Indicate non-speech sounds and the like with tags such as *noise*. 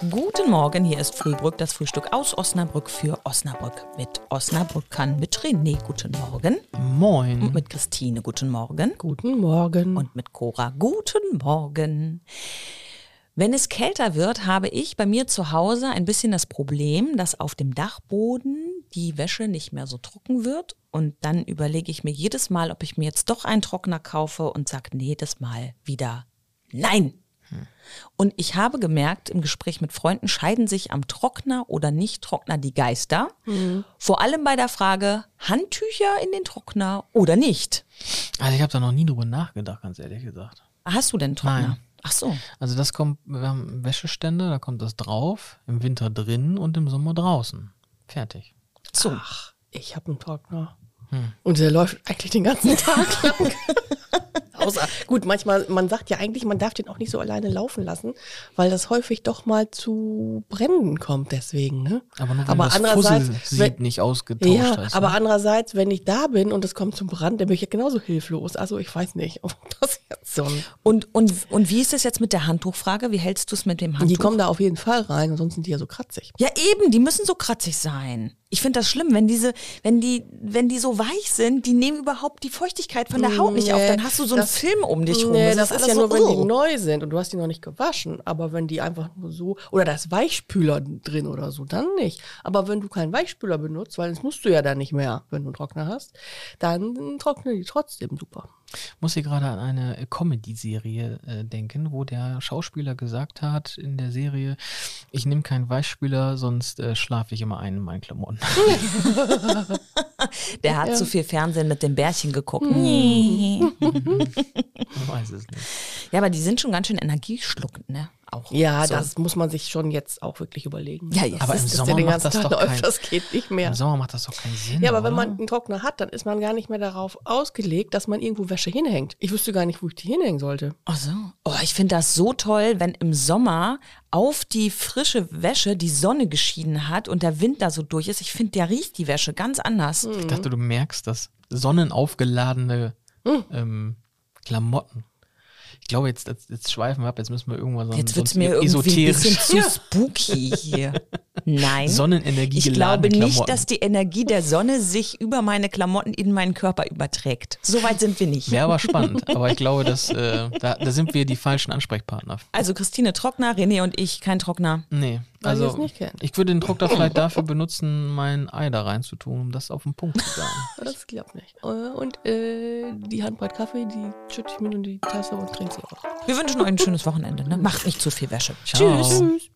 Guten Morgen, hier ist Frühbrück, das Frühstück aus Osnabrück für Osnabrück. Mit Osnabrückern, mit René, guten Morgen. Moin. Und mit Christine, guten Morgen. Guten Morgen. Und mit Cora, guten Morgen. Wenn es kälter wird, habe ich bei mir zu Hause ein bisschen das Problem, dass auf dem Dachboden die Wäsche nicht mehr so trocken wird. Und dann überlege ich mir jedes Mal, ob ich mir jetzt doch einen Trockner kaufe und sage jedes Mal wieder Nein. Und ich habe gemerkt, im Gespräch mit Freunden scheiden sich am Trockner oder Nicht-Trockner die Geister. Vor allem bei der Frage, Handtücher in den Trockner oder nicht. Also ich habe da noch nie drüber nachgedacht, ganz ehrlich gesagt. Hast du denn einen Trockner? Nein. Ach so. Also das kommt, wir haben Wäschestände, da kommt das drauf, im Winter drin und im Sommer draußen. Fertig. So. Ach, ich habe einen Trockner. Und der läuft eigentlich den ganzen Tag *laughs* lang. Außer, gut, manchmal, man sagt ja eigentlich, man darf den auch nicht so alleine laufen lassen, weil das häufig doch mal zu Bränden kommt deswegen, ne? Aber nur aber das andererseits, wenn- nicht ausgetauscht ja, ist. aber ne? andererseits, wenn ich da bin und es kommt zum Brand, dann bin ich ja genauso hilflos. Also ich weiß nicht, ob *laughs* das jetzt so Und, und, und wie ist es jetzt mit der Handtuchfrage? Wie hältst du es mit dem Handtuch? Die kommen da auf jeden Fall rein, ansonsten sind die ja so kratzig. ja, eben, die müssen so kratzig sein. Ich finde das schlimm, wenn diese, wenn die, wenn die so weich sind, die nehmen überhaupt die Feuchtigkeit von der Haut nicht auf. Nee, Dann hast du so einen das- Film um dich rum. Nee, das, alles ist ja so, nur, wenn die oh. neu sind und du hast die noch nicht gewaschen. Aber wenn die einfach nur so, oder da ist Weichspüler drin oder so, dann nicht. Aber wenn du keinen Weichspüler benutzt, weil das musst du ja dann nicht mehr, wenn du einen Trockner hast, dann trocknen die trotzdem super. Muss hier gerade an eine Comedy-Serie äh, denken, wo der Schauspieler gesagt hat in der Serie, ich nehme keinen Weichspüler, sonst äh, schlafe ich immer ein in meinen Klamotten. *laughs* Der hat zu viel Fernsehen mit dem Bärchen geguckt. *laughs* Mhm. Ich weiß es nicht. Ja, aber die sind schon ganz schön energieschluckend, ne? Auch. Ja, so. das muss man sich schon jetzt auch wirklich überlegen. Ja, ja. Aber im ist Sommer ja den macht ganzen das Tag doch läuft, kein- das geht nicht mehr. Im Sommer macht das doch keinen Sinn. Ja, aber wenn oder? man einen Trockner hat, dann ist man gar nicht mehr darauf ausgelegt, dass man irgendwo Wäsche hinhängt. Ich wüsste gar nicht, wo ich die hinhängen sollte. Ach so. Oh, ich finde das so toll, wenn im Sommer auf die frische Wäsche die Sonne geschienen hat und der Wind da so durch ist. Ich finde, der riecht die Wäsche ganz anders. Ich dachte, du merkst das. Sonnenaufgeladene ähm, Klamotten. Ich glaube, jetzt, jetzt, jetzt schweifen wir ab, jetzt müssen wir irgendwann so ein- Jetzt wird's sonst mir irgendwie ein bisschen zu spooky hier. *laughs* Nein. Sonnenenergie Ich glaube nicht, Klamotten. dass die Energie der Sonne sich über meine Klamotten in meinen Körper überträgt. So weit sind wir nicht. Wäre aber spannend. Aber ich glaube, dass, äh, da, da sind wir die falschen Ansprechpartner. Also Christine Trockner, René und ich kein Trockner. Nee. Also, es nicht kennt. ich würde den Trockner vielleicht dafür benutzen, mein Ei da reinzutun, um das auf den Punkt zu sagen. *laughs* Das klappt nicht. Äh, Und äh, die Handbreit Kaffee, die schütte ich mir in die Tasse und trinke sie auch. Wir wünschen euch ein schönes Wochenende. Ne? Macht nicht zu viel Wäsche. Ciao. Tschüss. Tschüss.